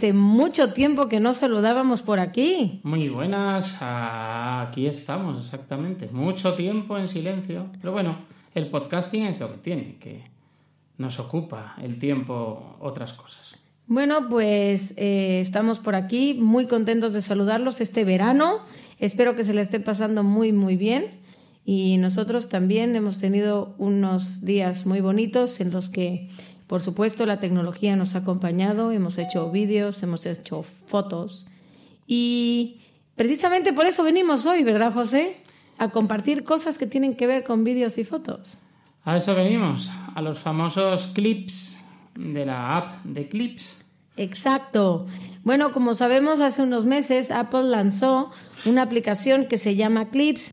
Hace mucho tiempo que no saludábamos por aquí. Muy buenas, aquí estamos exactamente. Mucho tiempo en silencio. Pero bueno, el podcasting es lo que tiene, que nos ocupa el tiempo otras cosas. Bueno, pues eh, estamos por aquí muy contentos de saludarlos este verano. Espero que se le esté pasando muy, muy bien. Y nosotros también hemos tenido unos días muy bonitos en los que, por supuesto, la tecnología nos ha acompañado. Hemos hecho vídeos, hemos hecho fotos. Y precisamente por eso venimos hoy, ¿verdad, José? A compartir cosas que tienen que ver con vídeos y fotos. A eso venimos, a los famosos clips de la app de clips. Exacto. Bueno, como sabemos, hace unos meses Apple lanzó una aplicación que se llama Clips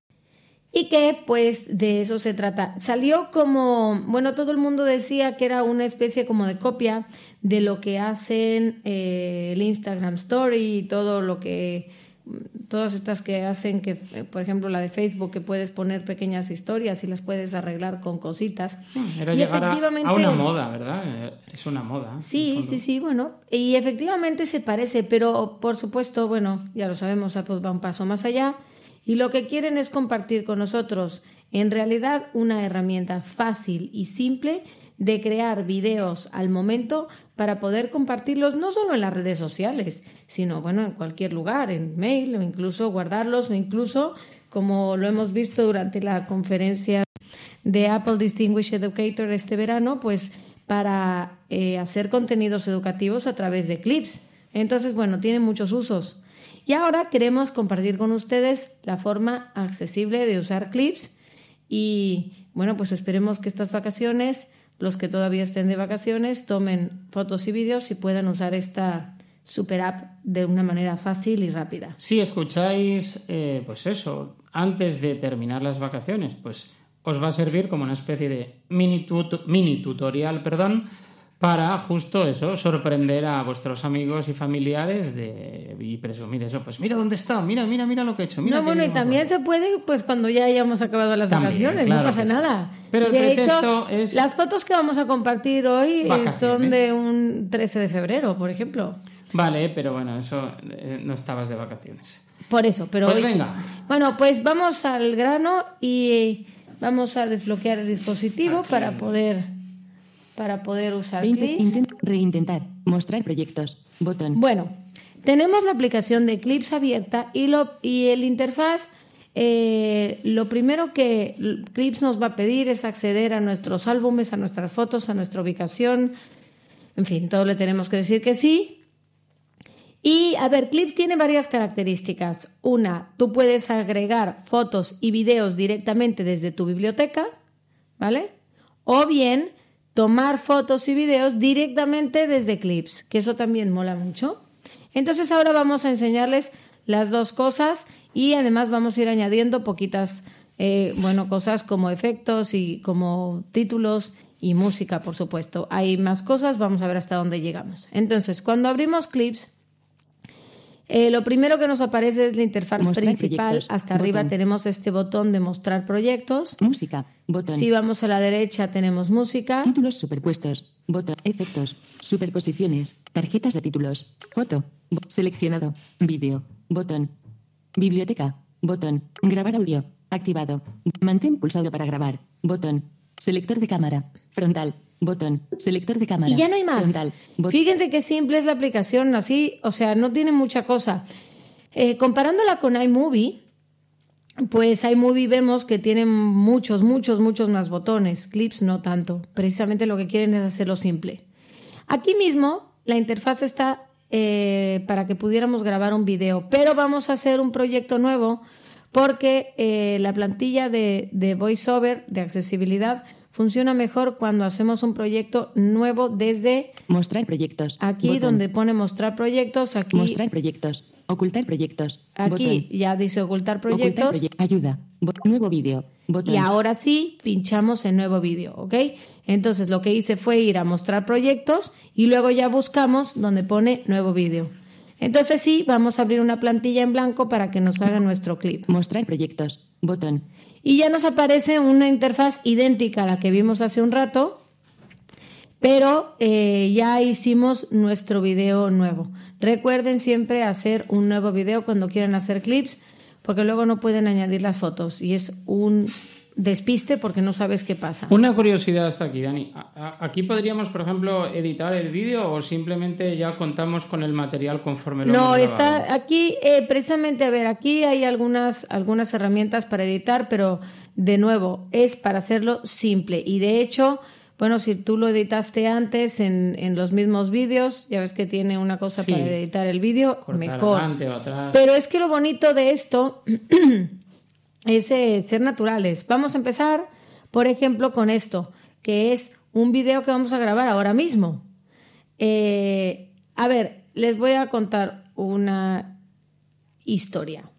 y que pues de eso se trata. Salió como, bueno, todo el mundo decía que era una especie como de copia de lo que hacen eh, el Instagram Story y todo lo que todas estas que hacen que por ejemplo la de Facebook que puedes poner pequeñas historias y las puedes arreglar con cositas Era Y llegar efectivamente- a una moda, ¿verdad? Eh, Es una moda. Sí, sí, sí, bueno, y efectivamente se parece, pero por supuesto, bueno, ya lo sabemos, Apple va un paso más allá y lo que quieren es compartir con nosotros, en realidad, una herramienta fácil y simple de crear videos al momento para poder compartirlos no solo en las redes sociales, sino bueno, en cualquier lugar, en mail o incluso guardarlos o incluso como lo hemos visto durante la conferencia de Apple Distinguished Educator este verano, pues para eh, hacer contenidos educativos a través de clips. Entonces, bueno, tiene muchos usos. Y ahora queremos compartir con ustedes la forma accesible de usar clips y bueno, pues esperemos que estas vacaciones, los que todavía estén de vacaciones, tomen fotos y vídeos y puedan usar esta super app de una manera fácil y rápida. Si escucháis, eh, pues eso, antes de terminar las vacaciones, pues os va a servir como una especie de mini, mini tutorial, perdón, para justo eso, sorprender a vuestros amigos y familiares de, y presumir eso. Pues mira dónde está, mira, mira, mira lo que he hecho. Mira no, bueno, y también se puede, pues cuando ya hayamos acabado las También, vacaciones, claro no pasa nada. Pero el de pretexto hecho, es- las fotos que vamos a compartir hoy eh, son de un 13 de febrero, por ejemplo. Vale, pero bueno, eso eh, no estabas de vacaciones. Por eso, pero Pues hoy sí. venga. Bueno, pues vamos al grano y vamos a desbloquear el dispositivo Aquí. para poder para poder usar clips. intent- reintentar. Mostrar proyectos. Botón. Bueno, tenemos la aplicación de Clips abierta y, lo, y el interfaz, eh, lo primero que Clips nos va a pedir es acceder a nuestros álbumes, a nuestras fotos, a nuestra ubicación, en fin, todo le tenemos que decir que sí. Y a ver, Clips tiene varias características. Una, tú puedes agregar fotos y videos directamente desde tu biblioteca, ¿vale? O bien tomar fotos y videos directamente desde Clips, que eso también mola mucho. Entonces ahora vamos a enseñarles las dos cosas y además vamos a ir añadiendo poquitas, eh, bueno, cosas como efectos y como títulos y música, por supuesto. Hay más cosas, vamos a ver hasta dónde llegamos. Entonces, cuando abrimos Clips, eh, lo primero que nos aparece es la interfaz Mostrar principal. proyectos. Hasta arriba tenemos este botón de mostrar proyectos. Música. Botón. Si vamos a la derecha tenemos música. Títulos superpuestos. Botón. Efectos. Superposiciones. Tarjetas de títulos. Foto. Seleccionado. Vídeo. Botón. Biblioteca. Botón. Grabar audio. Activado. Mantén pulsado para grabar. Botón. Selector de cámara. Frontal. Botón. Selector de cámara. Y ya no hay más. Frontal. Fíjense qué simple es la aplicación, así, o sea, no tiene mucha cosa. Eh, comparándola con iMovie, pues iMovie vemos que tiene muchos, muchos, muchos más botones. Clips no tanto. Precisamente lo que quieren es hacerlo simple. Aquí mismo la interfaz está eh, para que pudiéramos grabar un video, pero vamos a hacer un proyecto nuevo porque eh, la plantilla de, de VoiceOver, de accesibilidad, funciona mejor cuando hacemos un proyecto nuevo desde Mostrar proyectos. aquí Botón. donde pone mostrar proyectos, aquí, Mostrar proyectos. Ocultar proyectos. aquí Botón. ya dice ocultar Ocultar proyectos. proye- Ayuda. Bot- Nuevo vídeo. Y ahora sí, pinchamos en nuevo vídeo, ¿ok? Entonces lo que hice fue ir a mostrar proyectos y luego ya buscamos donde pone nuevo vídeo. Entonces sí, vamos a abrir una plantilla en blanco para que nos haga nuestro clip. Mostrar proyectos. Botón. Y ya nos aparece una interfaz idéntica a la que vimos hace un rato, pero eh, ya hicimos nuestro video nuevo. Recuerden siempre hacer un nuevo video cuando quieran hacer clips, porque luego no pueden añadir las fotos y es un despiste porque no sabes qué pasa. Una curiosidad hasta aquí, Dani. ¿Aquí podríamos, por ejemplo, editar el vídeo o simplemente ya contamos con el material conforme lo No, hemos está aquí, eh, precisamente, a ver, aquí hay algunas, algunas herramientas para editar, pero de nuevo, es para hacerlo simple. Y de hecho, bueno, si tú lo editaste antes en, en los mismos vídeos, ya ves que tiene una cosa Sí. para editar el vídeo, mejor. adelante o atrás. Pero es que lo bonito de esto es eh, ser naturales. Vamos a empezar, por ejemplo, con esto, que es un video que vamos a grabar ahora mismo. Eh, a ver, les voy a contar una historia.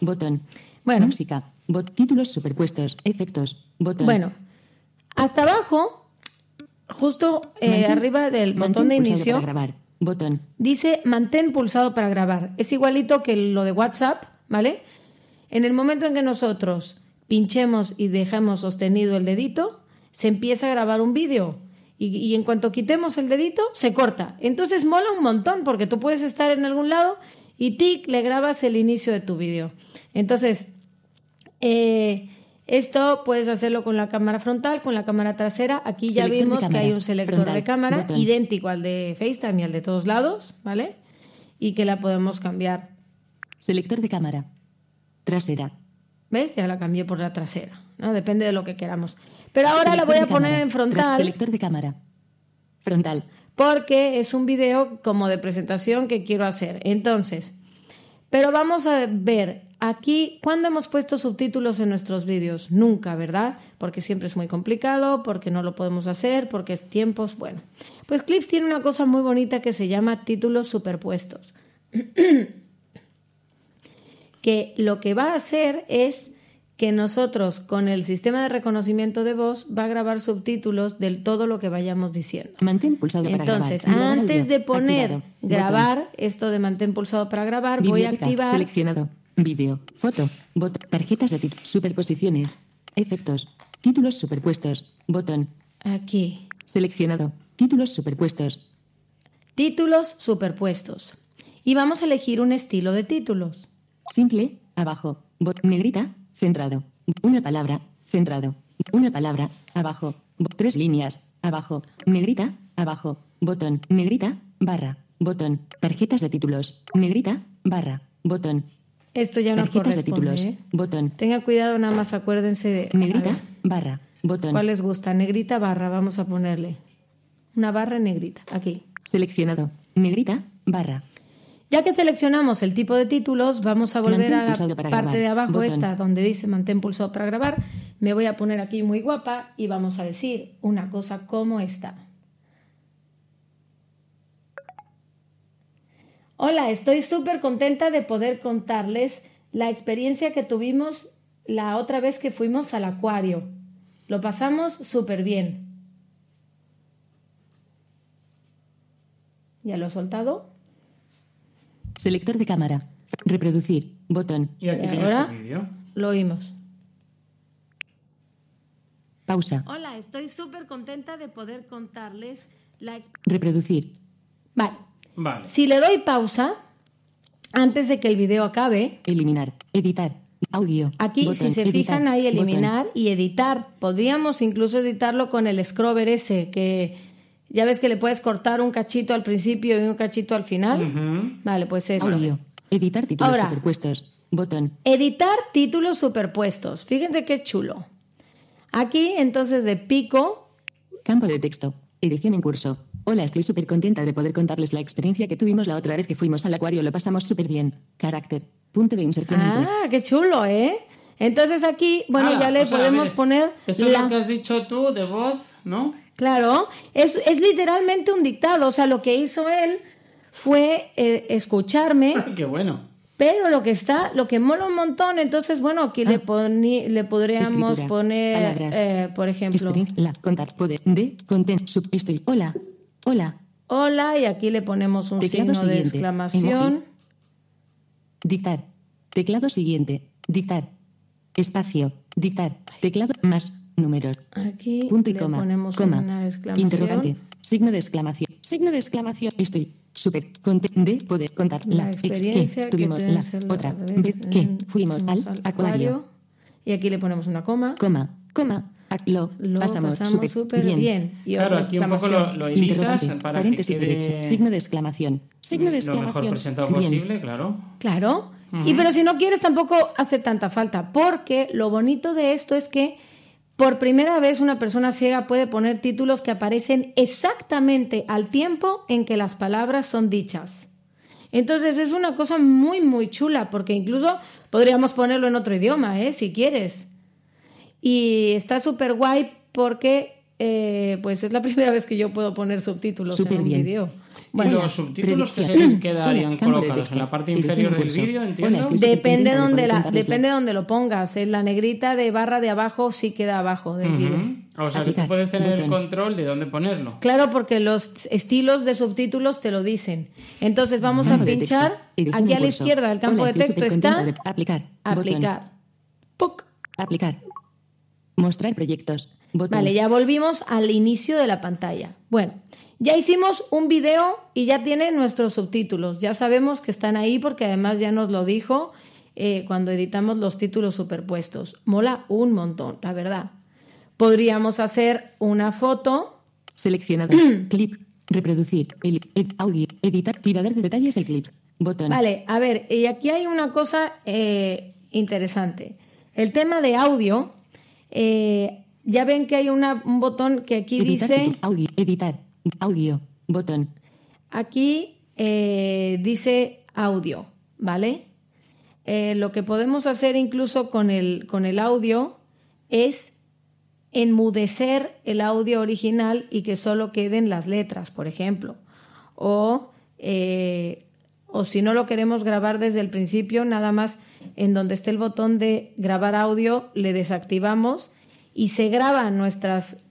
Botón. Bueno. Música. Bot. Títulos superpuestos. Efectos. Botón. Bueno, hasta abajo, justo eh, Mantén- arriba del botón de inicio, para grabar. Botón. dice mantén pulsado para grabar. Es igualito que lo de WhatsApp, ¿vale? En el momento en que nosotros pinchemos y dejamos sostenido el dedito, se empieza a grabar un vídeo. Y, y en cuanto quitemos el dedito, se corta. Entonces mola un montón porque tú puedes estar en algún lado y tic, le grabas el inicio de tu vídeo. Entonces, eh, esto puedes hacerlo con la cámara frontal, con la cámara trasera. Aquí ya Selector vimos que hay un selector Frontal. de cámara idéntico al de FaceTime y al de todos lados, ¿vale? Y que la podemos cambiar. Selector de cámara. Trasera. ¿Ves? Ya la cambié por la trasera, ¿no? Depende de lo que queramos. Pero ahora la voy a poner cámara. en frontal Selector de cámara. Frontal. porque es un video como de presentación que quiero hacer. Entonces, pero vamos a ver aquí, ¿cuándo hemos puesto subtítulos en nuestros vídeos? Nunca, ¿verdad? Porque siempre es muy complicado, porque no lo podemos hacer, porque es tiempos, bueno. Pues Clips tiene una cosa muy bonita que se llama títulos superpuestos. que lo que va a hacer es que nosotros con el sistema de reconocimiento de voz va a grabar subtítulos del todo lo que vayamos diciendo. Mantén pulsado para Entonces, grabar. Grabar antes de poner Activado. Botón. grabar, esto de mantén pulsado para grabar, voy a activar Seleccionado. Vídeo. Foto. Bot. Tarjetas de. Superposiciones. Efectos. Títulos superpuestos. Botón. aquí, Seleccionado. Títulos superpuestos. títulos superpuestos. Y vamos a elegir un estilo de títulos. Simple. Abajo. Bot. Negrita. Centrado. Una palabra. Centrado. Una palabra. Abajo. Bo- Tres líneas. Abajo. Negrita. Abajo. Botón. Negrita. Barra. Botón. Tarjetas de títulos. Negrita. Barra. Botón. Esto ya no Tarjetas de corresponde. títulos. ¿eh? Botón. Tengan cuidado, nada más acuérdense de... Negrita. Barra. Botón. ¿Cuál les gusta? Negrita barra, vamos a ponerle. Una barra negrita, aquí. Seleccionado. Negrita. Barra. Ya que seleccionamos el tipo de títulos, vamos a volver a la parte grabar. de abajo, Botón. esta donde dice mantén pulsado para grabar. Me voy a poner aquí muy guapa y vamos a decir una cosa como esta. Hola, estoy súper contenta de poder contarles la experiencia que tuvimos la otra vez que fuimos al acuario. Lo pasamos súper bien. ¿Ya lo he soltado? Selector de cámara. Reproducir. Botón. Y aquí ¿Y tienes ahora? tu vídeo. Lo oímos. Pausa. Hola, estoy súper contenta de poder contarles la... Reproducir. Vale, Vale. si le doy pausa, antes de que el video acabe. Eliminar. Editar. Audio. Aquí, Botón, si se editar, fijan, botón. eliminar y editar. Podríamos incluso editarlo con el scrubber ese, que ya ves que le puedes cortar un cachito al principio y un cachito al final. Vale, pues eso. Audio. Editar títulos Ahora. superpuestos. Botón. Editar títulos superpuestos. Fíjense qué chulo. Aquí, entonces, de pico, Campo de texto. Edición en curso. Hola, estoy súper contenta de poder contarles la experiencia que tuvimos la otra vez que fuimos al acuario. Lo pasamos súper bien. Carácter. Punto de inserción. entre. Ah, qué chulo, ¿eh? Entonces aquí, bueno, ya le o sea, a podemos ver, poner Eso es la... lo que has dicho tú de voz, ¿no? Claro, es, es literalmente un dictado. O sea, lo que hizo él fue eh, escucharme, Qué bueno. pero lo que está, lo que mola un montón. Entonces, bueno, aquí le, poni- le podríamos Ah. Escritura, poner, palabras, eh, por ejemplo. La. Contar. Poder. De. Content. Sub. Estoy. Hola. Hola. hola, y aquí le ponemos un Teclado signo de exclamación. emoji. Dictar. Teclado siguiente. Dictar. Espacio. Dictar. Teclado más números. Aquí Punto y le coma. ponemos coma. una exclamación. Interrogante. Signo de exclamación. Signo de exclamación. Estoy súper contento de poder contar La la, ex experiencia que que tuvimos debe la ser otra vez vez que fuimos al acuario. Y aquí le ponemos una coma. Coma. Coma. Lo, Lo pasamos, súper bien. Y Claro, aquí un poco lo, lo editas Interrogante. para que paréntesis quede derecho. Signo de exclamación. Signo de lo exclamación. mejor presentado Bien. posible, claro. Claro. Y pero si no quieres tampoco hace tanta falta, porque lo bonito de esto es que por primera vez una persona ciega puede poner títulos que aparecen exactamente al tiempo en que las palabras son dichas. Entonces es una cosa muy muy chula, porque incluso podríamos ponerlo en otro idioma, ¿eh? si quieres. Y está súper guay porque eh, pues es la primera vez que yo puedo poner subtítulos en un bien. Bueno, los subtítulos que se quedarían colocados en la parte inferior del vídeo, entiendo. Depende donde la, depende donde lo pongas. En la negrita de barra de abajo sí queda abajo del vídeo. O sea, que tú puedes tener el control de dónde ponerlo. Claro, porque los estilos de subtítulos te lo dicen. Entonces vamos a Campo de pinchar. Aquí a la izquierda del campo Hola, de texto está de aplicar. Aplicar. ¡Puc! Aplicar. Mostrar proyectos. Botón. Vale, ya volvimos al inicio de la pantalla. Bueno, ya hicimos un video y ya tiene nuestros subtítulos. Ya sabemos que están ahí porque además ya nos lo dijo eh, cuando editamos los títulos superpuestos. Mola un montón, la verdad. Podríamos hacer una foto. Seleccionado. clip. Reproducir. El, el audio. Editar. Tirador de detalles del clip. Botón. Vale, a ver, y aquí hay una cosa eh, interesante. El tema de audio, eh, ya ven que hay una- un botón que aquí Editar. dice... Audio. Editar. Audio. Botón. Aquí eh, dice audio, ¿vale? Eh, lo que podemos hacer incluso con el, con el audio es enmudecer el audio original y que solo queden las letras, por ejemplo. O, eh, o si no lo queremos grabar desde el principio, nada más en donde esté el botón de grabar audio, le desactivamos y se graban nuestras,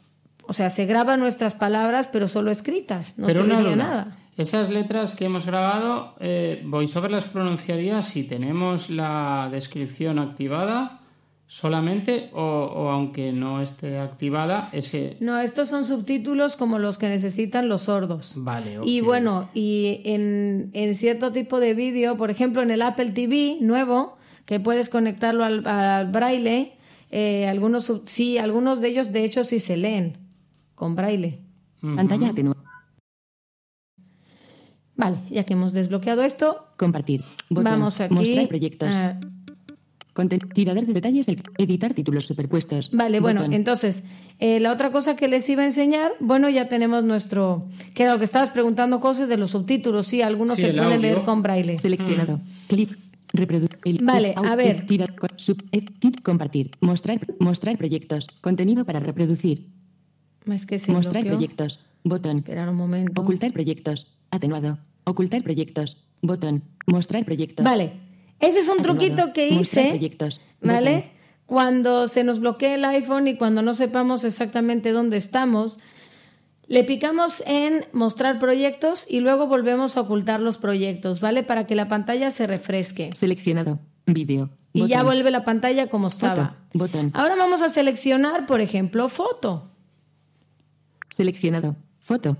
o sea, se graban nuestras palabras, pero solo escritas, no Pero se una nada. Esas letras que hemos grabado, eh, VoiceOver las pronunciaría si tenemos la descripción activada solamente o, o aunque no esté activada ese... No, estos son subtítulos como los que necesitan los sordos. Vale, Y ok. bueno, y en, en cierto tipo de vídeo, por ejemplo en el Apple TV nuevo, que puedes conectarlo al, al braille, eh, algunos sí, algunos de ellos de hecho sí se leen con braille. Pantalla atenuada. Vale, ya que hemos desbloqueado esto, Compartir. Botón. vamos aquí. Mostrar proyectos. a- tirador de detalles del editar títulos superpuestos. Vale, bueno, entonces, eh, la otra cosa que les iba a enseñar, bueno, ya tenemos nuestro, que era lo que estabas preguntando, cosas de los subtítulos, sí, algunos Sí, se pueden audio. leer con braille. Seleccionado. Clip. Reproducir. Vale, a ver. Tirar, sub, compartir. Mostrar, mostrar proyectos. Contenido para reproducir. Es que se mostrar bloqueó. proyectos. Botón. Esperar un momento. Ocultar proyectos. Atenuado. Ocultar proyectos. Botón. Mostrar proyectos. Vale, ese es un Atenuado. truquito que Mostrar hice, proyectos. ¿vale? Botón. Cuando se nos bloquea el iPhone y cuando no sepamos exactamente dónde estamos, le picamos en mostrar proyectos y luego volvemos a ocultar los proyectos, ¿vale? Para que la pantalla se refresque. Seleccionado. Vídeo. Y ya vuelve la pantalla como estaba. Botón. Ahora vamos a seleccionar, por ejemplo, foto. Seleccionado. Foto.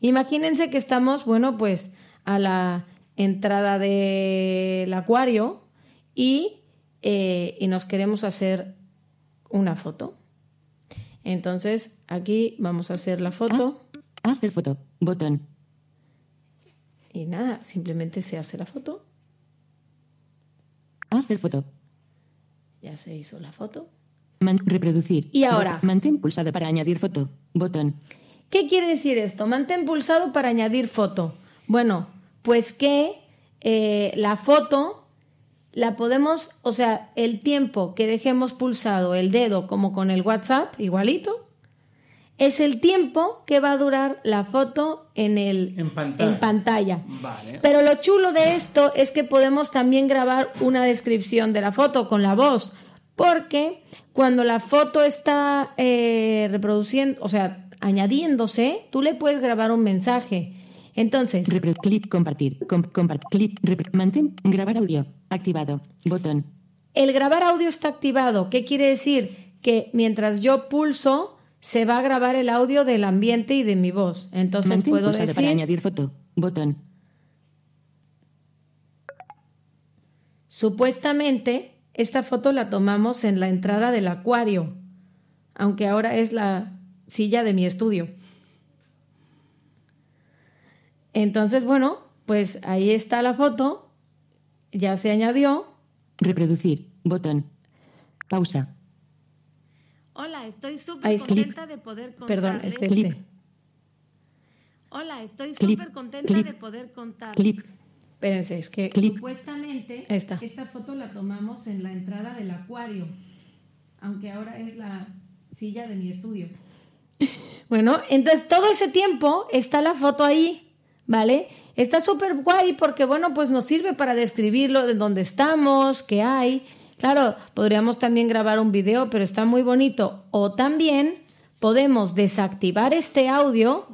Imagínense que estamos, bueno, pues a la entrada del acuario y, eh, y nos queremos hacer una foto. Entonces, aquí vamos a hacer la foto Hacer foto. Botón. y nada, simplemente se hace la foto. Hacer foto. Ya se hizo la foto. Man- reproducir. Y ahora. Mantén pulsado para añadir foto. Botón. ¿Qué quiere decir esto? Mantén pulsado para añadir foto. Bueno, pues que eh, la foto la podemos, o sea, el tiempo que dejemos pulsado el dedo como con el WhatsApp, igualito, es el tiempo que va a durar la foto en, el, En pantalla. en pantalla. Vale. Pero lo chulo de esto es que podemos también grabar una descripción de la foto con la voz, porque cuando la foto está eh, reproduciendo, o sea, añadiéndose, tú le puedes grabar un mensaje. Entonces, Repro- clip compartir. Com- compart- clip. repro- mantén. Grabar audio. Activado. Botón. el grabar audio está activado. ¿Qué quiere decir? Que mientras yo pulso, se va a grabar el audio del ambiente y de mi voz. Entonces Mantén puedo pulsado para decir, añadir foto. Botón. supuestamente, esta foto la tomamos en la entrada del acuario, aunque ahora es la silla de mi estudio. Entonces, bueno, pues ahí está la foto, ya se añadió. Reproducir. Botón. Pausa. Hola, estoy súper contenta de poder Perdón, contarles. es Clip. este. Hola, estoy Clip, súper contenta clip, de poder contar. Clip. Espérense, es que Clip. supuestamente Esta. esta foto la tomamos en la entrada del acuario, aunque ahora es la silla de mi estudio. Bueno, entonces todo ese tiempo está la foto ahí, ¿vale? Está súper guay porque, bueno, pues nos sirve para describirlo de dónde estamos, qué hay. Claro, podríamos también grabar un video, pero está muy bonito. O también podemos desactivar este audio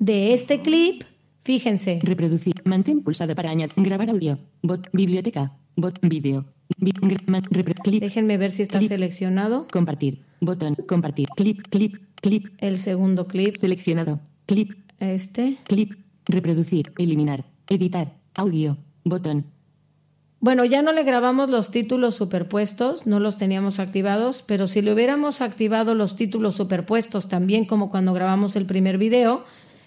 de este clip. Fíjense, Reproducir. Mantén pulsado para añadir. Grabar audio. Bot. Biblioteca. Bot. Vídeo. Vi- gra- man- repro- clip. déjenme ver si está Clip. seleccionado. Compartir. Botón. Compartir. Clip. Clip. Clip. El segundo clip, Seleccionado. Clip. este. Clip. Reproducir. Eliminar. Editar. Audio. Botón. Bueno, ya no le grabamos los títulos superpuestos, no los teníamos activados, pero si le hubiéramos activado los títulos superpuestos también como cuando grabamos el primer video,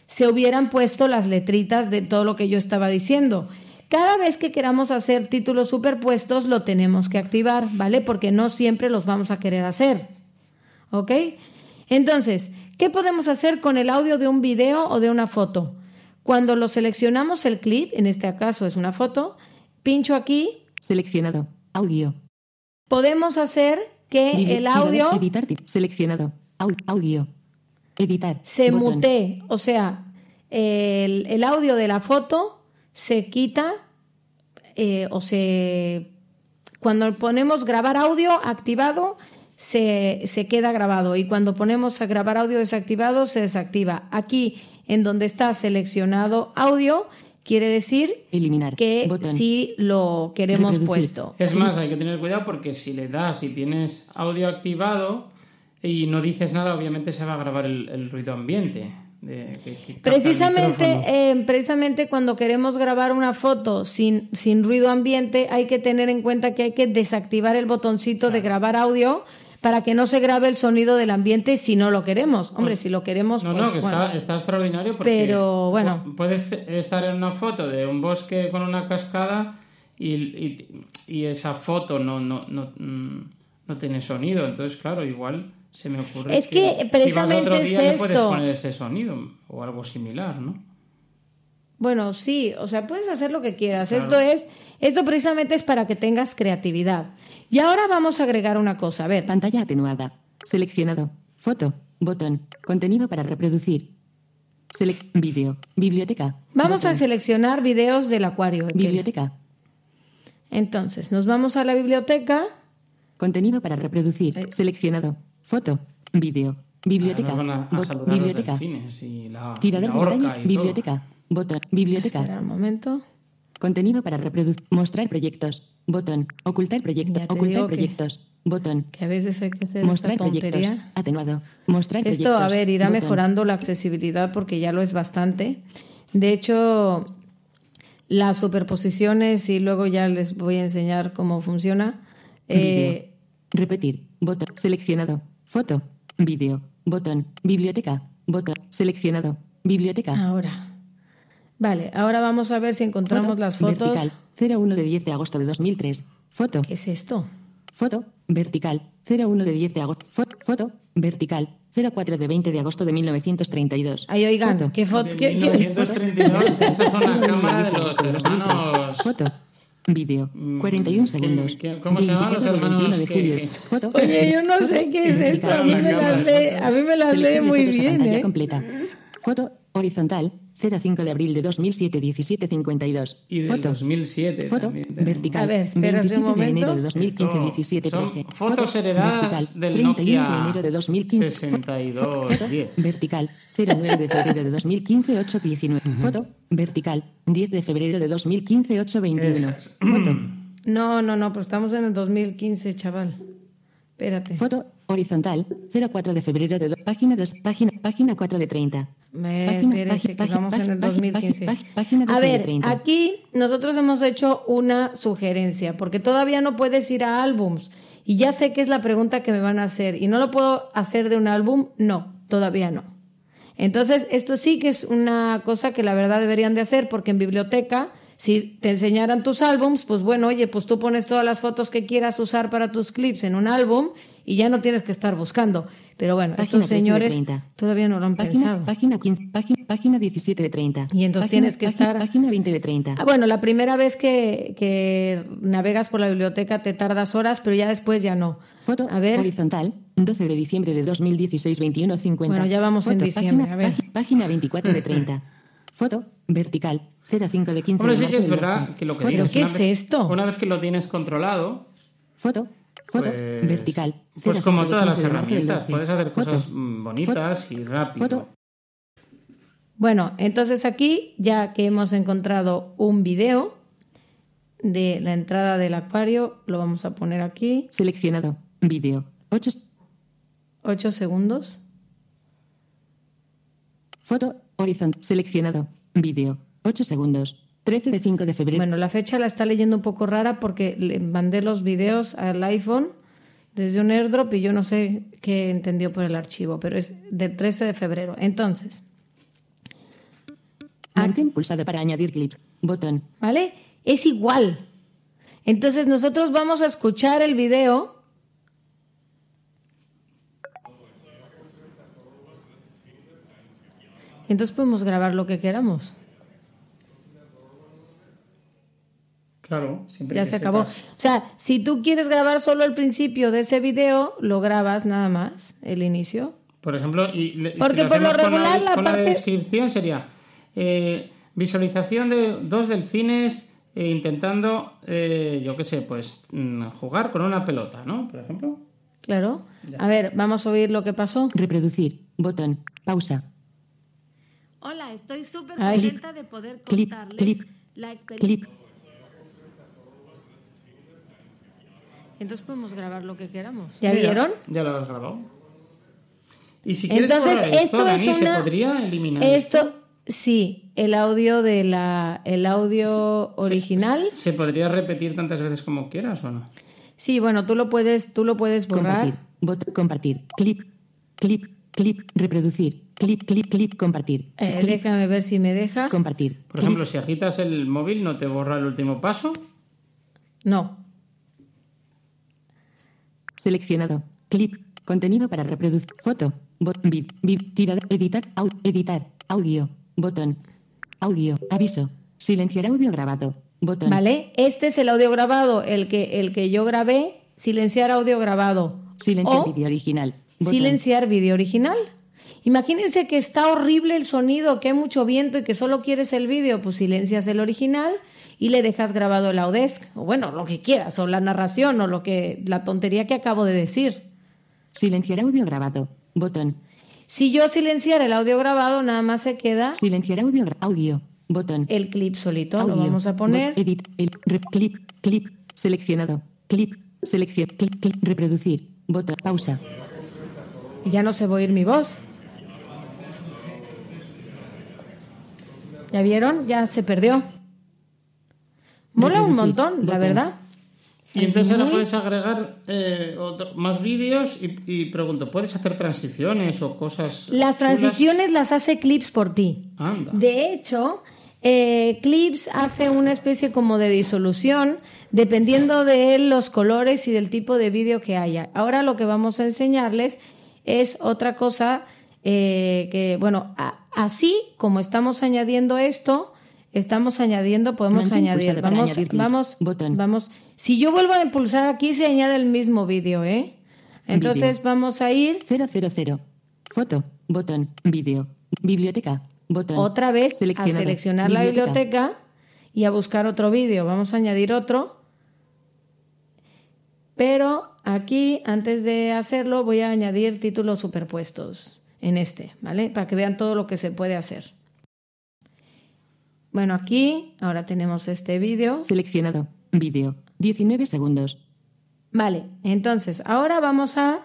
se hubieran puesto las letritas de todo lo que yo estaba diciendo. Cada vez que queramos hacer títulos superpuestos lo tenemos que activar, ¿vale? Porque no siempre los vamos a querer hacer. ¿Ok? Entonces, ¿qué podemos hacer con el audio de un video o de una foto? Cuando lo seleccionamos el clip, en este caso es una foto, pincho aquí, Seleccionado. Audio. podemos hacer que el audio Editar. Seleccionado. Au- audio. Editar. se Botón. mutee, o sea, el, el audio de la foto se quita eh, o se... Cuando ponemos grabar audio activado, se, se queda grabado y cuando ponemos a grabar audio desactivado, se desactiva. Aquí, en donde está seleccionado audio, quiere decir Eliminar. que Botón. sí lo queremos Reproducir. puesto. Es más, hay que tener cuidado porque si le das y tienes audio activado y no dices nada, obviamente se va a grabar el, el ruido ambiente. de- que- que capta el Precisamente, eh, precisamente cuando queremos grabar una foto sin, sin ruido ambiente, hay que tener en cuenta que hay que desactivar el botoncito de grabar audio para que no se grabe el sonido del ambiente si no lo queremos. Hombre, si lo queremos, No, pues, no, que bueno. está, está extraordinario porque Pero, bueno. pu- puedes estar en una foto de un bosque con una cascada y, y- y esa foto no, no, no, mm, no tiene sonido. Entonces, claro, igual se me ocurre Es que precisamente si vas otro es día le puedes esto. poner ese sonido o algo similar, ¿no? Bueno, sí, o sea, puedes hacer lo que quieras. Claro. Esto es, esto precisamente es para que tengas creatividad. Y ahora vamos a agregar una cosa. A ver, Pantalla atenuada. Seleccionado. Foto. Botón. Contenido para reproducir. Select. Vídeo. Biblioteca. vamos a seleccionar videos del acuario. Biblioteca. Entonces, nos vamos a la biblioteca. Contenido para reproducir. Eh. Seleccionado. Foto. Vídeo. Biblioteca. Nos van a, a saludar los biblioteca. delfines y la, y Tirador la de orca montañas. y Biblioteca. Botón. Biblioteca. Espera un momento. Contenido para reproducir. Mostrar proyectos. Botón. Ocultar proyectos. Ocultar digo que- proyectos. Botón. Que a veces hay que hacer Mostrar esta proyectos. tontería. Atenuado. Mostrar Esto, proyectos. a ver, irá Botón. mejorando la accesibilidad porque ya lo es bastante. De hecho, las superposiciones y luego ya les voy a enseñar cómo funciona. Eh, Repetir. Botón. Seleccionado. Foto. Vídeo. Botón. Biblioteca. Botón. Seleccionado. Biblioteca. ahora. Vale, ahora vamos a ver si encontramos Foto, las fotos. Vertical. 01 de 10 de agosto de 2003. Foto. ¿Qué es esto? Foto. Vertical. 01 de 10 de agosto. Foto. Foto. Vertical. 04 de 20 de agosto de 1932. Ahí oigan, Foto. ¿qué foto? Qué- 1932, esa es una cámara de los hermanos. Foto. Vídeo. 41 ¿qué- segundos. cómo se llaman los 24 del hermanos 21 de julio. que- Foto. Oye, yo no sé qué es esto. A mí me las lee, a mí me las lee muy bien, pantalla ¿eh? completa. Foto horizontal 05 de abril de 2007 1752. Y del Foto. 2007 Foto también vertical. A ver, espera un 27 de momento. enero de 2015 Esto 17 son 13. fotos Foto heredadas vertical, del 31 de enero de 2015. 6210. Vertical 09 de febrero de 2015 8 19. Foto vertical 10 de febrero de 2015 8 21. Esas. Foto No, no, no, pero estamos en el 2015, chaval. Espérate. foto horizontal 04 de febrero de do- página 2 página página 4 de 30. Me, que vamos en el página- 2015. página- página A 12 de ver, 30. aquí nosotros hemos hecho una sugerencia, porque todavía no puedes ir a álbums. Y ya sé que es la pregunta que me van a hacer. ¿Y no lo puedo hacer de un álbum? No, todavía no. Entonces, esto sí que es una cosa que la verdad deberían de hacer, porque en biblioteca, si te enseñaran tus álbums, pues bueno, oye, pues tú pones todas las fotos que quieras usar para tus clips en un álbum y ya no tienes que estar buscando. Pero bueno, Página estos 13 de señores 30. todavía no lo han Página, pensado. página, 15, página, página 17 de 30. Y entonces Página- tienes que página- estar- Página 20 de 30. Ah, bueno, la primera vez que, que navegas por la biblioteca te tardas horas, pero ya después ya no. Foto A ver, horizontal 12 de diciembre de 2016 21 50. Bueno, ya vamos en Foto, diciembre, Página, a ver. página- página 24 de 30. Foto vertical 05 de 15 Hombre, de sí que es verdad 12. que lo que Foto, dices, ¿qué es vez- esto? Una vez que lo tienes controlado, Foto foto pues, vertical. pues 05 como todas las 15 de marzo del herramientas, 12. puedes hacer cosas bonitas y rápido. Foto. bueno, entonces aquí, ya que hemos encontrado un video de la entrada del acuario, lo vamos a poner aquí, seleccionado. Vídeo 8 8 segundos. foto. Horizontal seleccionado. Vídeo 8 segundos 13 de 5 de febrero Bueno, la fecha la está leyendo un poco rara porque le mandé los videos al iPhone desde un airdrop y yo no sé qué entendió por el archivo, pero es del 13 de febrero. Entonces, mantén pulsado para añadir clip botón ¿vale? Es igual. Entonces nosotros vamos a escuchar el video. Entonces podemos grabar lo que queramos. Claro, siempre Ya que se acabó. O sea, si tú quieres grabar solo el principio de ese video, lo grabas nada más, el inicio. Por ejemplo, y, Porque si por lo con regular la con la parte- descripción sería eh, visualización de dos delfines eh, intentando, eh, yo qué sé, pues mm, jugar con una pelota, ¿no? Por ejemplo. Claro. A ver, vamos a oír lo que pasó. reproducir botón pausa Hola, estoy súper contenta de poder clip contarles clip la experiencia. clip Entonces podemos grabar lo que queramos. ¿Ya Mira, vieron? Ya lo has grabado. Y si quieres Entonces, esto, esto es Dani, una- ¿se podría eliminar Esto, sí, el audio de la, el audio original. ¿Se podría repetir tantas veces como quieras o no? Sí, bueno, tú lo puedes, tú lo puedes compartir borrar. botón compartir clip clip clip reproducir clip clip clip compartir Eh, clip, déjame ver si me deja. compartir Por ejemplo, si agitas el móvil, ¿no te borra el último paso? No. Seleccionado. Clip. Contenido para reproducir. Foto. Bot vid, vid, tirar editar au, editar. Audio. Botón. Audio. Aviso. Silenciar audio grabado. Botón. ¿Vale? Este es el audio grabado, el que, el que yo grabé, silenciar audio grabado. silenciar O vídeo original. Botón, silenciar vídeo original. Imagínense que está horrible el sonido, que hay mucho viento y que solo quieres el vídeo, pues silencias el original y le dejas grabado el Audesc, o bueno, lo que quieras, o la narración, o lo que, la tontería que acabo de decir. silenciar audio grabado botón Si yo silenciara el audio grabado, nada más se queda silenciar audio audio botón el clip solito. Lo Audio. vamos a poner. Bot- Edit. El, re- clip. Clip. Seleccionado. Clip. Selección. Clip. Clip. Reproducir. Botón. Pausa. Y ya no se va a oír mi voz. ¿Ya vieron? Ya se perdió. Mola un montón, la verdad. Y entonces ahora puedes agregar eh, otro- más vídeos y, y pregunto, ¿puedes hacer transiciones o cosas? Las transiciones las hace Clips por ti. Anda. De hecho, eh, Clips hace una especie como de disolución dependiendo de los colores y del tipo de vídeo que haya. Ahora lo que vamos a enseñarles es otra cosa eh, que, bueno, a- así como estamos añadiendo esto, estamos añadiendo, podemos Mantén añadir, vamos, añadir vamos, Botón. vamos. Si yo vuelvo a impulsar aquí, se añade el mismo vídeo, ¿eh? Entonces vamos a ir 000. Foto. Botón. Vídeo. Biblioteca. Botón. otra vez a seleccionar la biblioteca y a buscar otro vídeo. Vamos a añadir otro. Pero aquí, antes de hacerlo, voy a añadir títulos superpuestos en este, ¿vale? Para que vean todo lo que se puede hacer. Bueno, aquí ahora tenemos este vídeo. Seleccionado. Vídeo. 19 segundos. Vale, entonces ahora vamos a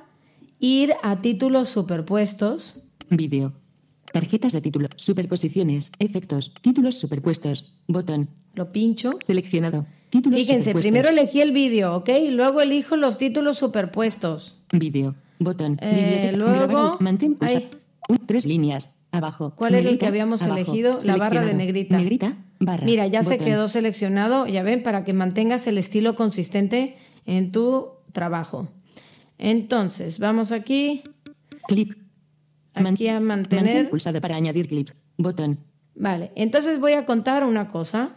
ir a títulos superpuestos. Vídeo. Tarjetas de título. Superposiciones. Efectos. Títulos superpuestos. Botón. Lo pincho. Seleccionado. Títulos Fíjense, primero elegí el vídeo, ¿ok? Y luego elijo los títulos superpuestos. Vídeo. Botón. Eh, luego- Grabar. Mantén pulsa. Ay. Un- tres líneas. Abajo. ¿Cuál era el Negrita, que habíamos abajo. elegido? La barra de negrita. Negrita. Barra. Mira, ya se quedó seleccionado, ya ven, para que mantengas el estilo consistente en tu trabajo. Entonces, vamos aquí, Clip. aquí a Mantén mantener. pulsado para añadir clip. Botón. Vale, entonces voy a contar una cosa.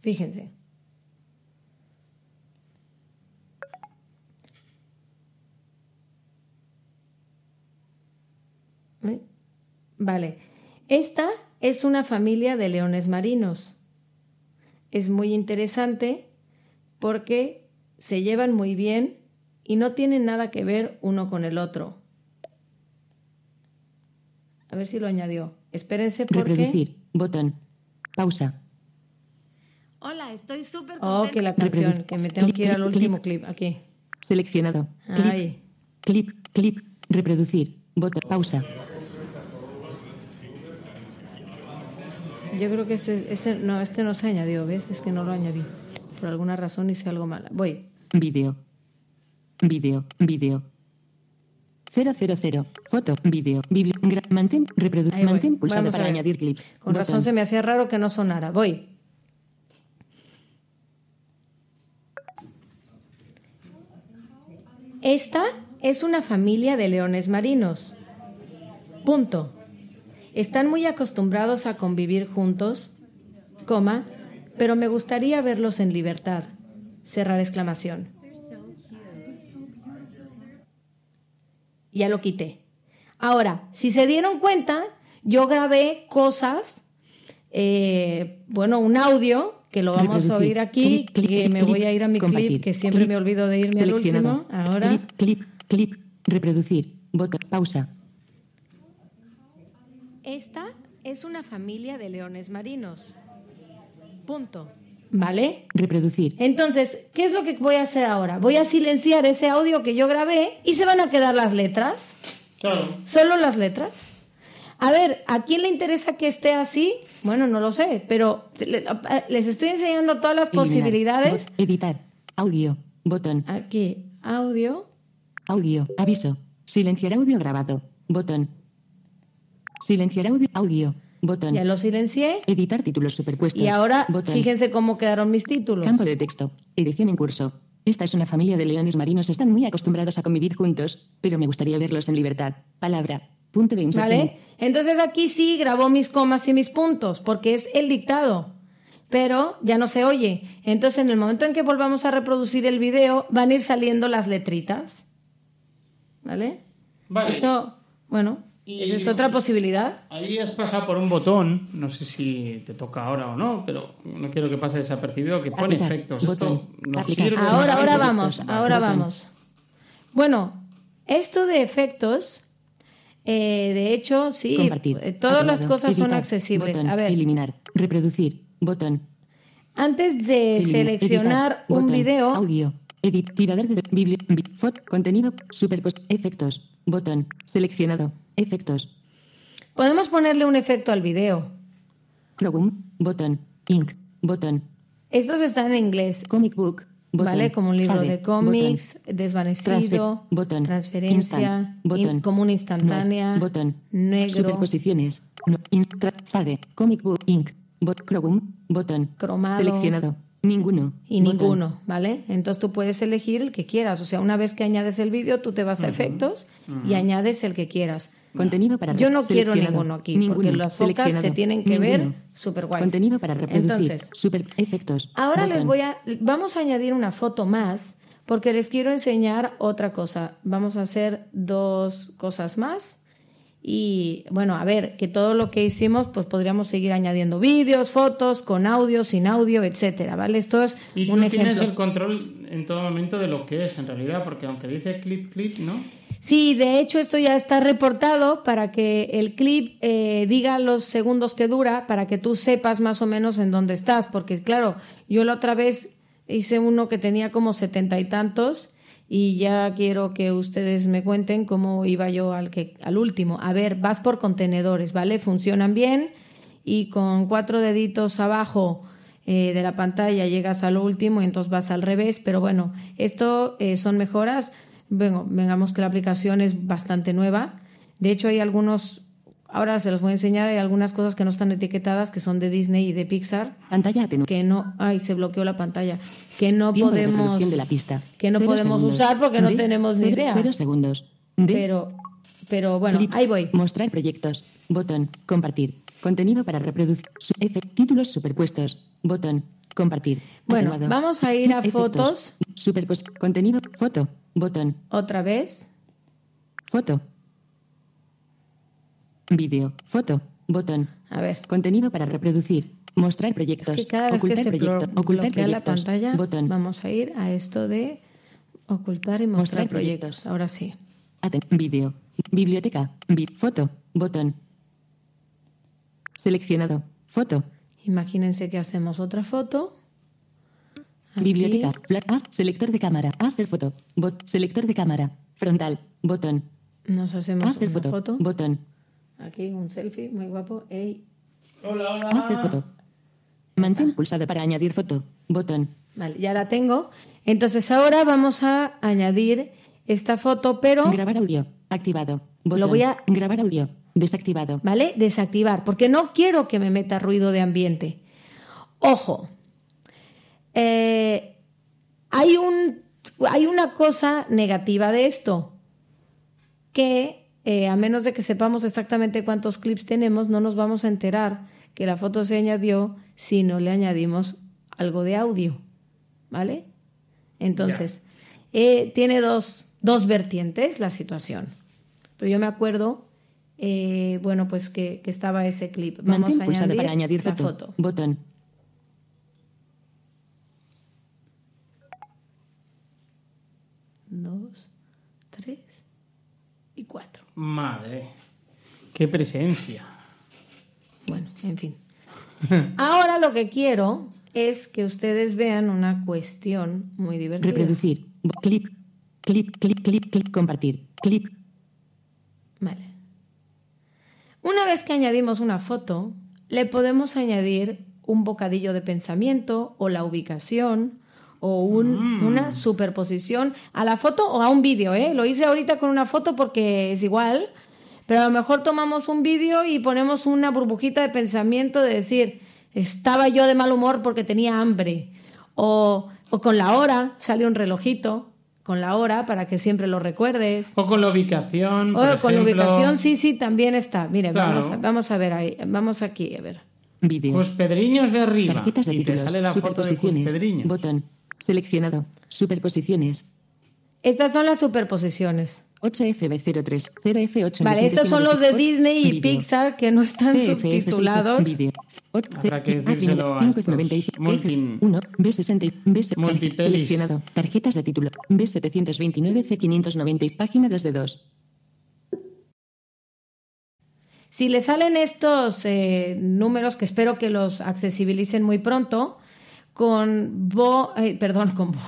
Fíjense. ¿Eh? Vale, esta es una familia de leones marinos. Es muy interesante porque se llevan muy bien y no tienen nada que ver uno con el otro. A ver si lo añadió. Espérense porque... Reproducir. Botón. Pausa. Hola, estoy súper Oh, contenta. que la canción, Reproduc- que me tengo que ir al clip, último clip. Aquí. Seleccionado. Clip. Ahí. Clip. Clip. Reproducir. Botón. Pausa. Yo creo que este, este, no, este no se añadió, ¿ves? Es que no lo añadí. Por alguna razón hice algo mal. Voy. Vídeo. Vídeo. Vídeo. 000. Foto. Vídeo. Bibli. gra- Mantén. Reproducir. Mantén pulsado Vamos para añadir clip. Con razón se me hacía raro que no sonara. Voy. Esta es una familia de leones marinos. Punto. Están muy acostumbrados a convivir juntos, coma, pero me gustaría verlos en libertad. Cerrar exclamación. Ya lo quité. Ahora, si se dieron cuenta, yo grabé cosas, eh, bueno, un audio que lo vamos a oír aquí, Clip, clip, que clip, me voy a ir a mi Compartir. clip, que siempre me olvido de irme al último. Ahora, Clip. Clip. Clip. Reproducir. Botón. Pausa. Esta es una familia de leones marinos. Punto. ¿Vale? Reproducir. Entonces, ¿qué es lo que voy a hacer ahora? Voy a silenciar ese audio que yo grabé y se van a quedar las letras. Claro. ¿Solo las letras? A ver, ¿a quién le interesa que esté así? Bueno, no lo sé, pero le- les estoy enseñando todas las Eliminar. posibilidades. Bot- Editar. Audio. Botón. Aquí, audio. Audio. Aviso. Silenciar audio grabado. Botón. Silenciar audio. Audio. Botón. Ya lo silencié. Editar títulos superpuestos. Y ahora, Botón. fíjense cómo quedaron mis títulos. Campo de texto. Edición en curso. Esta es una familia de leones marinos. Están muy acostumbrados a convivir juntos, pero me gustaría verlos en libertad. Palabra. Punto de inserción. ¿Vale? Entonces aquí sí grabó mis comas y mis puntos, porque es el dictado. Pero ya no se oye. Entonces, en el momento en que volvamos a reproducir el video, van a ir saliendo las letritas. ¿Vale? Vale. Eso, bueno, Y- esa es otra posibilidad. Ahí has pasado por un botón, no sé si te toca ahora o no, pero no quiero que pase desapercibido, que pone Aplicar. efectos. Botón. Esto nos sirve. Ahora, ahora vamos, ahora Botón. vamos. Bueno, esto de efectos, eh, de hecho, sí, Compartir. eh, todas las cosas son accesibles. Botón. A ver, Eliminar. Reproducir. Botón. antes de Eliminar. seleccionar Editar. un Botón. video, Audio. Edit. Tirador de biblia. Contenido. Superpost. Efectos. Botón. Seleccionado. Efectos. podemos ponerle un efecto al video. Chrome, botón, ink, botón, Estos están en inglés, comic book, botón, ¿vale? Como un libro de cómics, desvanecido, Transfer, transferencia, instant, in- como una instantánea, botón, negro, superposiciones, no, comic book, ink, bot, Chrome, botón, Cromado. seleccionado, ninguno, y ninguno, ¿vale? Entonces tú puedes elegir el que quieras. O sea, una vez que añades el vídeo, tú te vas a efectos y añades el que quieras. Contenido para Yo no quiero ninguno aquí, ninguno, porque las focas se tienen que ver ninguno. súper guays. Contenido para reproducir. Entonces, super efectos. Ahora les voy a, vamos a añadir una foto más porque les quiero enseñar otra cosa. Vamos a hacer dos cosas más. Y bueno, a ver, que todo lo que hicimos, pues podríamos seguir añadiendo vídeos, fotos, con audio, sin audio, etcétera, ¿vale? Esto es Y tú tienes el control en todo momento de lo que es, en realidad, porque aunque dice clip, clip, ¿no? Sí, de hecho esto ya está reportado para que el clip eh, diga los segundos que dura, para que tú sepas más o menos en dónde estás, porque claro, yo la otra vez hice uno que tenía como setenta y tantos y ya quiero que ustedes me cuenten cómo iba yo al, que, al último. A ver, vas por contenedores, ¿vale? Funcionan bien y con cuatro deditos abajo eh, de la pantalla llegas al último y entonces vas al revés, pero bueno, esto eh, son mejoras. Vengo, vengamos que la aplicación es bastante nueva. De hecho, hay algunos, ahora se los voy a enseñar, hay algunas cosas que no están etiquetadas, que son de Disney y de Pixar, Pantalla atenuada. que no, ay, se bloqueó la pantalla, que no Tiempo de podemos, reproducción de la pista. que no Cero podemos segundos. usar porque no tenemos ni cero- idea. Cero segundos. D, pero, pero bueno, clips, ahí voy. Mostrar proyectos. Botón. Compartir. Contenido para reproducir. Su- títulos superpuestos. Botón. Compartir. Bueno, Atenuado. vamos a ir a Efectos. fotos. Superpos. Contenido. Foto. Botón. Otra vez. Foto. Vídeo. Foto. Botón. A ver. Contenido para reproducir. Mostrar proyectos. Es que cada vez que ocultar se proyecto. blo- Ocultar bloquea la proyectos. pantalla, Botón. vamos a ir a esto de ocultar y mostrar, Mostrar proyectos. Ahora sí. Vídeo. Biblioteca. Vi- foto. Botón. Seleccionado. Foto. Imagínense que hacemos otra foto. Biblioteca. Fla- ah, selector de cámara. Hacer foto. Bot. Selector de cámara. Frontal. Botón. Nos hacemos Hacer una foto. foto. Botón. Aquí un selfie muy guapo. Ey. Hacer foto. Mantén pulsado para añadir foto. Botón. Vale, ya la tengo. Entonces ahora vamos a añadir esta foto, pero Grabar audio. Activado. Botón. voy a- Grabar audio. Desactivado. ¿vale? Desactivar, porque no quiero que me meta ruido de ambiente. Ojo, eh, hay, un, hay una cosa negativa de esto, que eh, a menos de que sepamos exactamente cuántos clips tenemos, no nos vamos a enterar que la foto se añadió si no le añadimos algo de audio, ¿vale? Entonces, eh, tiene dos, dos vertientes la situación. Pero yo me acuerdo, eh, bueno, pues que, que estaba ese clip. Vamos Mantén a añadir, para añadir la foto. foto. Botón. Dos, tres y cuatro. Madre. Qué presencia. Bueno, en fin. Ahora lo que quiero es que ustedes vean una cuestión muy divertida. Reproducir. Clip. Clip. Clip. Clip. Clip. Compartir. Clip. Vale. Una vez que añadimos una foto, le podemos añadir un bocadillo de pensamiento o la ubicación o un- una superposición a la foto o a un vídeo. ¿eh? Lo hice ahorita con una foto porque es igual, pero a lo mejor tomamos un vídeo y ponemos una burbujita de pensamiento de decir, estaba yo de mal humor porque tenía hambre. O, o con la hora, sale un relojito con la hora para que siempre lo recuerdes. O con la ubicación. por Oh, con la ubicación, sí, sí, también está. Mire, Claro. vamos, a, vamos a ver ahí, vamos aquí, a ver. Vídeo. Pues Pedriños de arriba. Tarjetas de Y te títulos. sale la foto de. Botón. Seleccionado. Superposiciones. Estas son las superposiciones. 8FB03. 0F8. Vale, estos son los de 908, Disney y. Pixar que no están subtitulados. Habrá que decírselo a estos multi- 1 B60 B multipelis. seleccionado tarjetas de título B729 C590 página desde 2 Si le salen estos eh, números, que espero que los accesibilicen muy pronto, con bo, eh, perdón, con bo-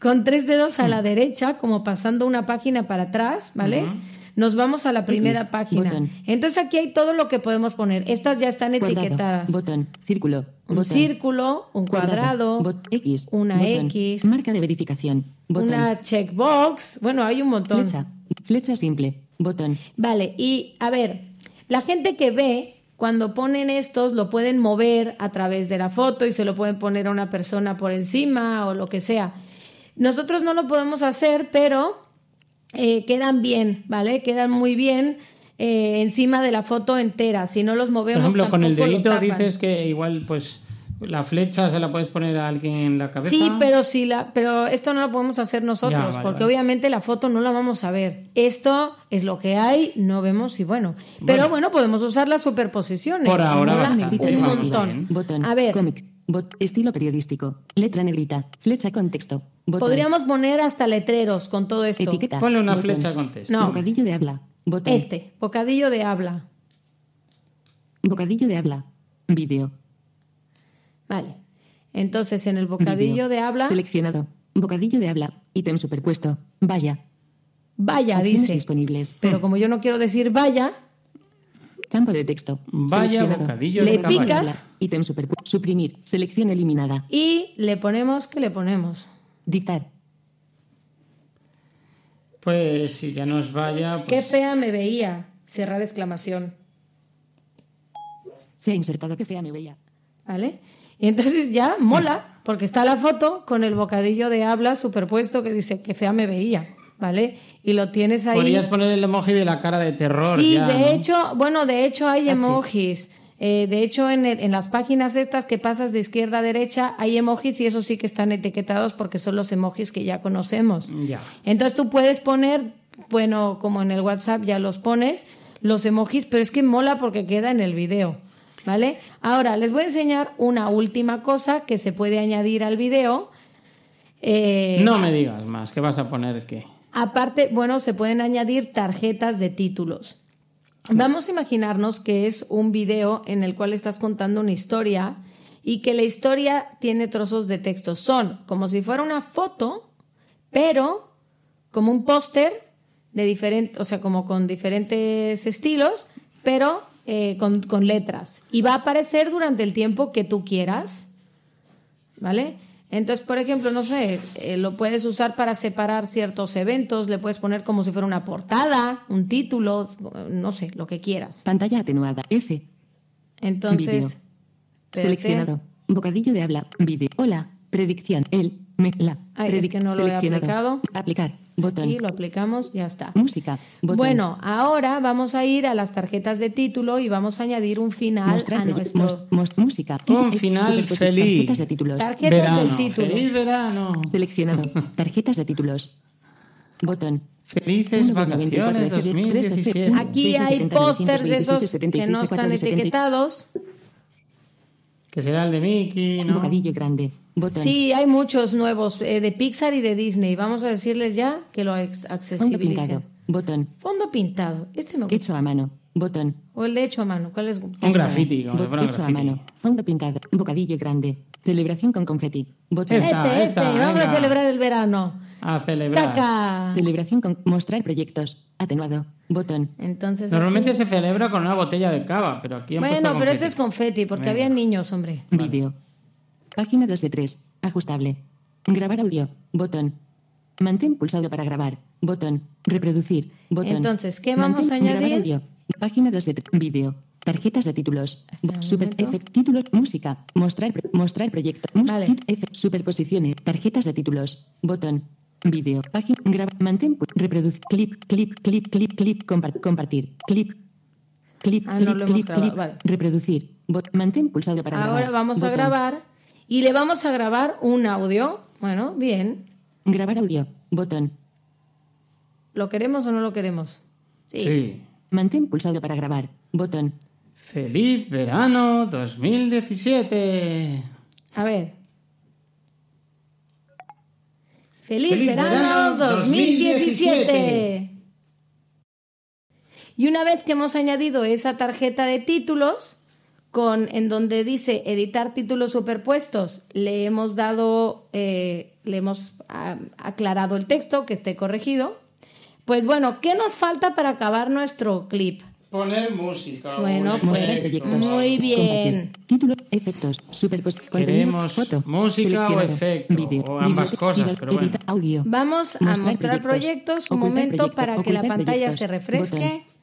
con tres dedos a la derecha, como pasando una página para atrás, ¿vale? nos vamos a la primera página. Entonces aquí hay todo lo que podemos poner. Estas ya están Cuadrado, etiquetadas. Botón. Círculo. Un círculo, un cuadrado, bot- X. una. X, Marca de verificación. Una checkbox. Bueno, hay un montón. Flecha. Flecha simple. Botón. Vale, y a ver, la gente que ve, cuando ponen estos, lo pueden mover a través de la foto y se lo pueden poner a una persona por encima o lo que sea. Nosotros no lo podemos hacer, pero eh, quedan bien, ¿vale? Quedan muy bien eh, encima de la foto entera. Si no los Por movemos, ejemplo, con el dedito dices que igual, pues, la flecha se la puedes poner a alguien en la cabeza. Sí, pero sí la, pero esto no lo podemos hacer nosotros, Ya, vale, porque vale. obviamente la foto no la vamos a ver. Esto es lo que hay, no vemos y bueno. Pero bueno, podemos usar las superposiciones. Por ahora un montón. Botón. A ver, Cómic. Bot. Estilo periodístico. Letra negrita. Flecha con texto. Botón. podríamos poner hasta letreros con todo esto. Etiqueta. Ponle una Botón. flecha con texto. No. Bocadillo de habla. Botón. Este, bocadillo de habla. Bocadillo de habla. Vídeo. Vale. Entonces, en el bocadillo de habla, Seleccionado. Bocadillo de habla. Ítem superpuesto. Vaya. vaya, dice. disponibles. Pero como yo no quiero decir vaya, Campo de texto. Vaya bocadillo Le de picas. Habla. Ítem superpuesto. Suprimir. Selección eliminada. y le ponemos, ¿qué le ponemos? Dictar. Pues si ya nos vaya, pues, Qué fea me veía. Cerrar exclamación. Se ha insertado que fea me veía. ¿Vale? Y entonces ya mola, porque está la foto con el bocadillo de habla superpuesto que dice que fea me veía, ¿vale? Y lo tienes ahí. podrías poner el emoji de la cara de terror. Sí, ya, de ¿no? hecho, bueno, de hecho hay emojis. Eh, de hecho, en, el- en las páginas estas que pasas de izquierda a derecha hay emojis y eso sí que están etiquetados porque son los emojis que ya conocemos. Ya. Entonces tú puedes poner, bueno, como en el WhatsApp ya los pones, los emojis, pero es que mola porque queda en el video, ¿vale? Ahora, les voy a enseñar una última cosa que se puede añadir al video. Eh, No me digas más, que vas a poner qué. Aparte, bueno, se pueden añadir tarjetas de títulos. Vamos a imaginarnos que es un video en el cual estás contando una historia y que la historia tiene trozos de texto. Son como si fuera una foto, pero como un póster de diferente, o sea, como con diferentes estilos, pero eh, con, con letras. Y va a aparecer durante el tiempo que tú quieras. ¿Vale? Entonces, por ejemplo, no sé, eh, lo puedes usar para separar ciertos eventos, le puedes poner como si fuera una portada, un título, no sé, lo que quieras. Pantalla atenuada. F. Entonces. Seleccionado. Bocadillo de habla. Vídeo. Hola. Predicción. El. Me. La. Ay, es Predic- que no lo he seleccionado. aplicado. Aplicar. Botón. Aquí lo aplicamos, ya está. Música. Botón. Bueno, ahora vamos a ir a las tarjetas de título y vamos a añadir un final Mostrar a nuestro mos- mos- música. Un final superposición. feliz. Tarjetas de títulos. tarjetas verano, del título. feliz verano. Seleccionado. Tarjetas de títulos. Botón. Felices 1, 24, vacaciones 13, 2017. 13, Aquí 6, hay 70, pósters de 926, esos que 76, no están 470. etiquetados. Que será el de Mickey, ¿no? Bocadillo grande. Sí, hay muchos nuevos eh, de Pixar y de Disney. Vamos a decirles ya que lo ex- Fondo accesibilicen. pintado. Botón. Fondo pintado. Este me gusta. Hecho a mano. Botón. O el de hecho a mano. ¿Cuál es? Un graffiti, como un hecho a graffiti. mano. Fondo pintado. Bocadillo grande. Celebración con confeti. Botón. Esa. Este, este. Vamos a celebrar el verano. A celebrar. ¡Taca! Celebración con mostrar proyectos. Atenuado. Botón. Entonces. Normalmente aquí- se celebra con una botella de cava, pero aquí Bueno, pero este es confeti, porque Venga. había niños, hombre. Vídeo. Página 2 de 3. Ajustable. Grabar audio. Botón. Mantén pulsado para grabar. Botón. Reproducir. Botón. Entonces, ¿qué vamos a añadir? Grabar audio. Página 2 de 3. Vídeo. Tarjetas de títulos. Super efect- títulos. Música. Mostrar, mostrar proyecto. Vale. tit- efe- superposiciones. Tarjetas de títulos. Botón. Vídeo. Página. Graba. Mantén. Reproducir. Clip. Clip. Clip. Clip. Clip. compar- compartir. Clip. Clip. Ah, clip. clip. clip. vale. Reproducir. Bot- mantén pulsado para grabar. Ahora vamos a Botón. grabar y le vamos a grabar un audio. Bueno, bien. Grabar audio. Botón. ¿Lo queremos o no lo queremos? Sí. Mantén pulsado para grabar. Botón. Feliz verano 2017. A ver. ¡Feliz, ¡Feliz verano, verano 2017! Y una vez que hemos añadido esa tarjeta de títulos, con, en donde dice editar títulos superpuestos, le hemos dado, eh, le hemos ah, aclarado el texto que esté corregido. Pues bueno, ¿qué nos falta para acabar nuestro clip? Poner música. Bueno, pues, muy bien. Título, efectos, contenido, Queremos foto, música o efecto, vídeo, o ambas cosas, pero bueno. audio. Vamos a Mostrar mostrar proyectos, un momento proyecto, para que la pantalla proyectos, se refresque. botón.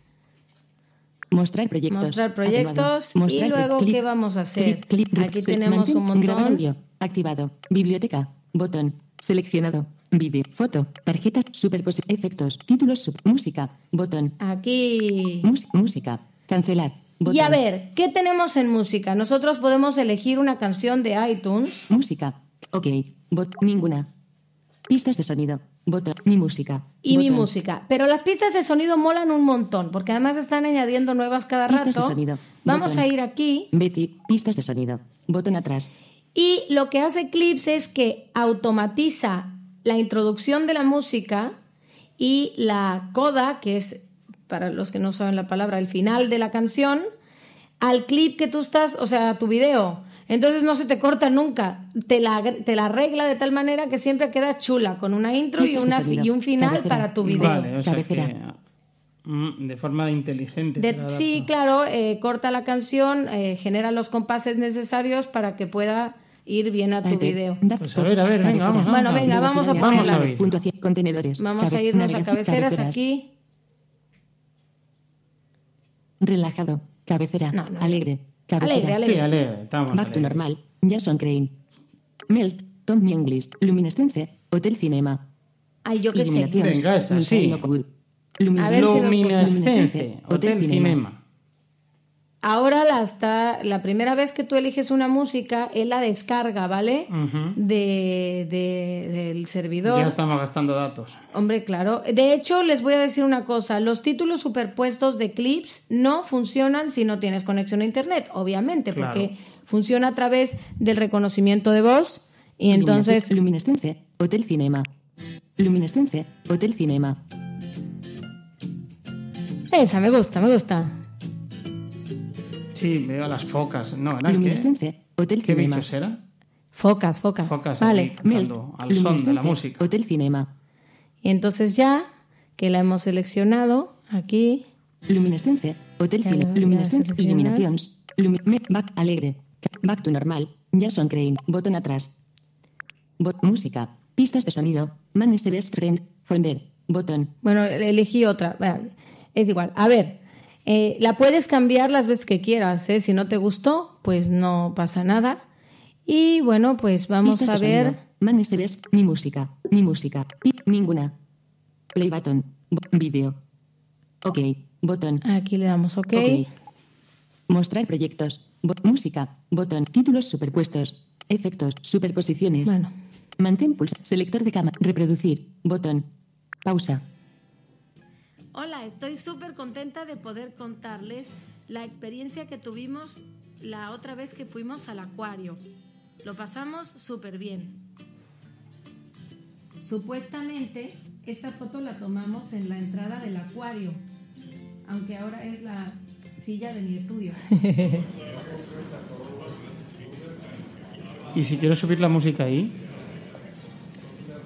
Mostrar proyectos. Mostrar proyectos y Mostrar luego, clip, ¿qué vamos a hacer? Aquí tenemos un montón. Audio. Activado. Biblioteca. Botón. Seleccionado. Vídeo. Foto. Tarjetas. Superpos. Efectos. Títulos. sub- música. Botón. Aquí. Mus- música. Cancelar. Botón. Y a ver, ¿qué tenemos en música? Nosotros podemos elegir una canción de iTunes. Música. Ok. Bot. Ninguna. Pistas de sonido. Botón. Mi música. y mi música. Pero las pistas de sonido molan un montón, porque además están añadiendo nuevas cada Pistas de rato. sonido. Vamos Botón. a ir aquí Betty. Pistas de sonido. Botón atrás. y lo que hace Clips es que automatiza la introducción de la música y la coda, que es, para los que no saben la palabra, el final de la canción, al clip que tú estás, o sea, a tu video. Entonces no se te corta nunca. Te la, te la arregla de tal manera que siempre queda chula, con una intro y, una, un final Cabecera. para tu video. Vale, o sea Cabecera. que mm, de forma inteligente. De- sí, claro, eh, corta la canción, eh, genera los compases necesarios para que pueda ir bien a tu Ante- video. Pues a ver, a ver, venga, vamos, Bueno, venga, vamos a Vamos a ponerla. contenedores. Vamos a Cabe- irnos a navegación, cabeceras cabeceras. aquí. Relajado. Cabecera. No, no. Alegre. Cabecera. Alegre, alegre. Sí, alegre, estamos Back to alegres. normal. Jason Crane. Melt. Tom English. Luminescence. Hotel Cinema. Ay, yo qué sé. Venga, esa, sí. Nos Luminescence, Hotel Cinema. Ahora la, está, la primera vez que tú eliges una música, él la descarga, ¿vale? de, de- del servidor. Ya estamos gastando datos. Hombre, claro. De hecho, les voy a decir una cosa. Los títulos superpuestos de clips no funcionan si no tienes conexión a Internet, obviamente, Claro. porque funciona a través del reconocimiento de voz y entonces... Luminescence. Hotel Cinema. Luminescence. Hotel Cinema. Esa, me gusta, me gusta. Sí, veo a las focas. No, ¿eran qué? Luminescence. Hotel ¿Qué Cinema. bichos eran? Focas, focas. Focas vale. así, Melt. al son de la música. Hotel Cinema. Y entonces ya que la hemos seleccionado aquí, Luminescence. Hotel Ya Cine. lo voy a Luminescence. seleccionar. Illuminations. Lumi- me- back. Alegre. Back to normal. Jason Crane. Botón atrás. Bot. Música. Pistas de sonido. Man is the best friend. Fonder. Botón. bueno, elegí otra. Es igual. A ver, eh, la puedes cambiar las veces que quieras. ¿eh? Si no te gustó, pues no pasa nada. Y bueno, pues vamos a ver. sonido. Man is the best. Mi música. Mi música. Ninguna. Play button. Video. Ok. Botón. Aquí le damos OK. Ok. Mostrar proyectos. Bo- música. Botón. Títulos superpuestos. Efectos. Superposiciones. Bueno. Mantén pulsa. Selector de cama. Reproducir. Botón. Pausa. Hola, estoy súper contenta de poder contarles la experiencia que tuvimos la otra vez que fuimos al acuario. Lo pasamos súper bien. Supuestamente, esta foto la tomamos en la entrada del acuario, aunque ahora es la silla de mi estudio. ¿Y si quiero subir la música ahí?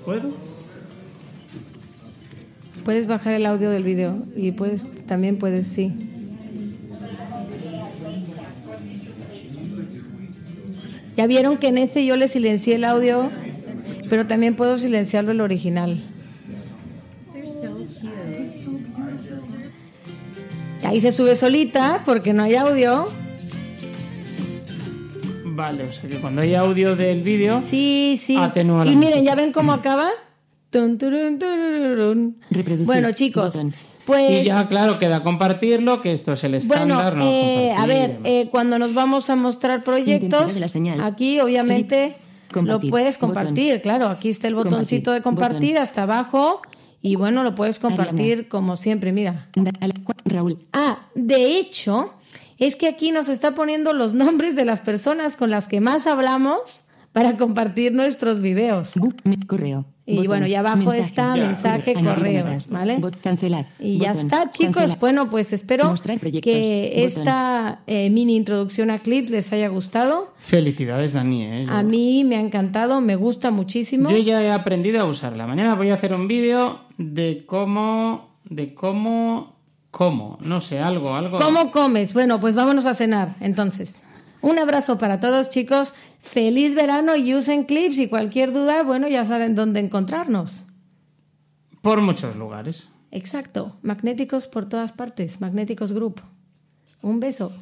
¿Puedo? Puedes bajar el audio del video y puedes también puedes sí. Ya vieron que en ese yo le silencié el audio, pero también puedo silenciarlo el original. Y ahí se sube solita porque no hay audio. Vale, o sea que cuando hay audio del vídeo, Sí, sí. Atenúa Y miren. ¿ya ven cómo acaba? Tun, turun, turururun. Reproducir. Bueno, chicos, Botón. pues y ya claro, queda compartirlo, que esto es el Bueno, estándar. no eh, a ver, eh, cuando nos vamos a mostrar proyectos, Intensidad de la señal. aquí obviamente lo Compartir. puedes Botón. compartir, claro, aquí está el botoncito de Compartir. hasta abajo y bueno, lo puedes compartir Ariana. como siempre, mira. Raúl. Ah, de hecho, es que aquí nos está poniendo los nombres de las personas con las que más hablamos para compartir nuestros videos. Correo. Y Botón. bueno, y abajo Mensaje. está Ya. mensaje, correo. ¿vale? Bot- cancelar. Y ya está, chicos. Cancelar. Bueno, pues espero que Botón. esta eh, mini introducción a Clips les haya gustado. Felicidades, Dani. ¿eh? Yo- A mí me ha encantado, me gusta muchísimo. Yo ya he aprendido a usarla. Mañana voy a hacer un vídeo de cómo, de cómo, cómo, no sé, algo, algo. ¿Cómo comes? Bueno, pues vámonos a cenar, entonces. Un abrazo para todos, chicos. Feliz verano y usen clips y cualquier duda, bueno, ya saben dónde encontrarnos. Por muchos lugares. Exacto. Magnéticos por todas partes. Magnéticos Group. Un beso.